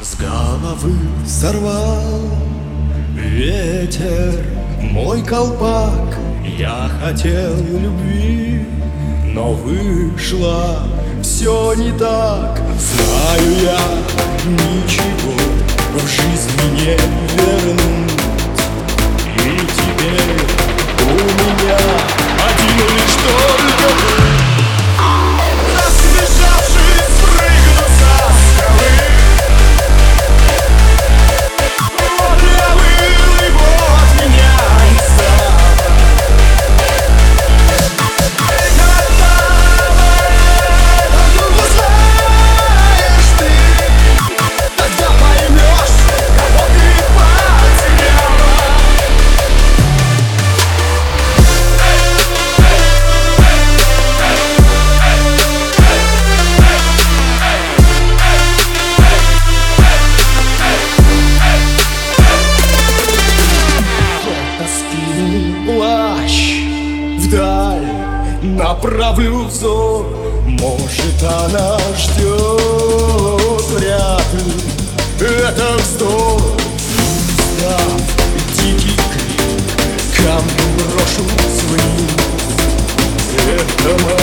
С головы сорвал ветер мой колпак. Я хотел любви, но вышло все не так. Знаю я, ничего в жизни нет. плащ. Вдаль направлю взор. Может она ждет Вряд ли это вздор. Устав дикий крик Камнем брошу своим Это моя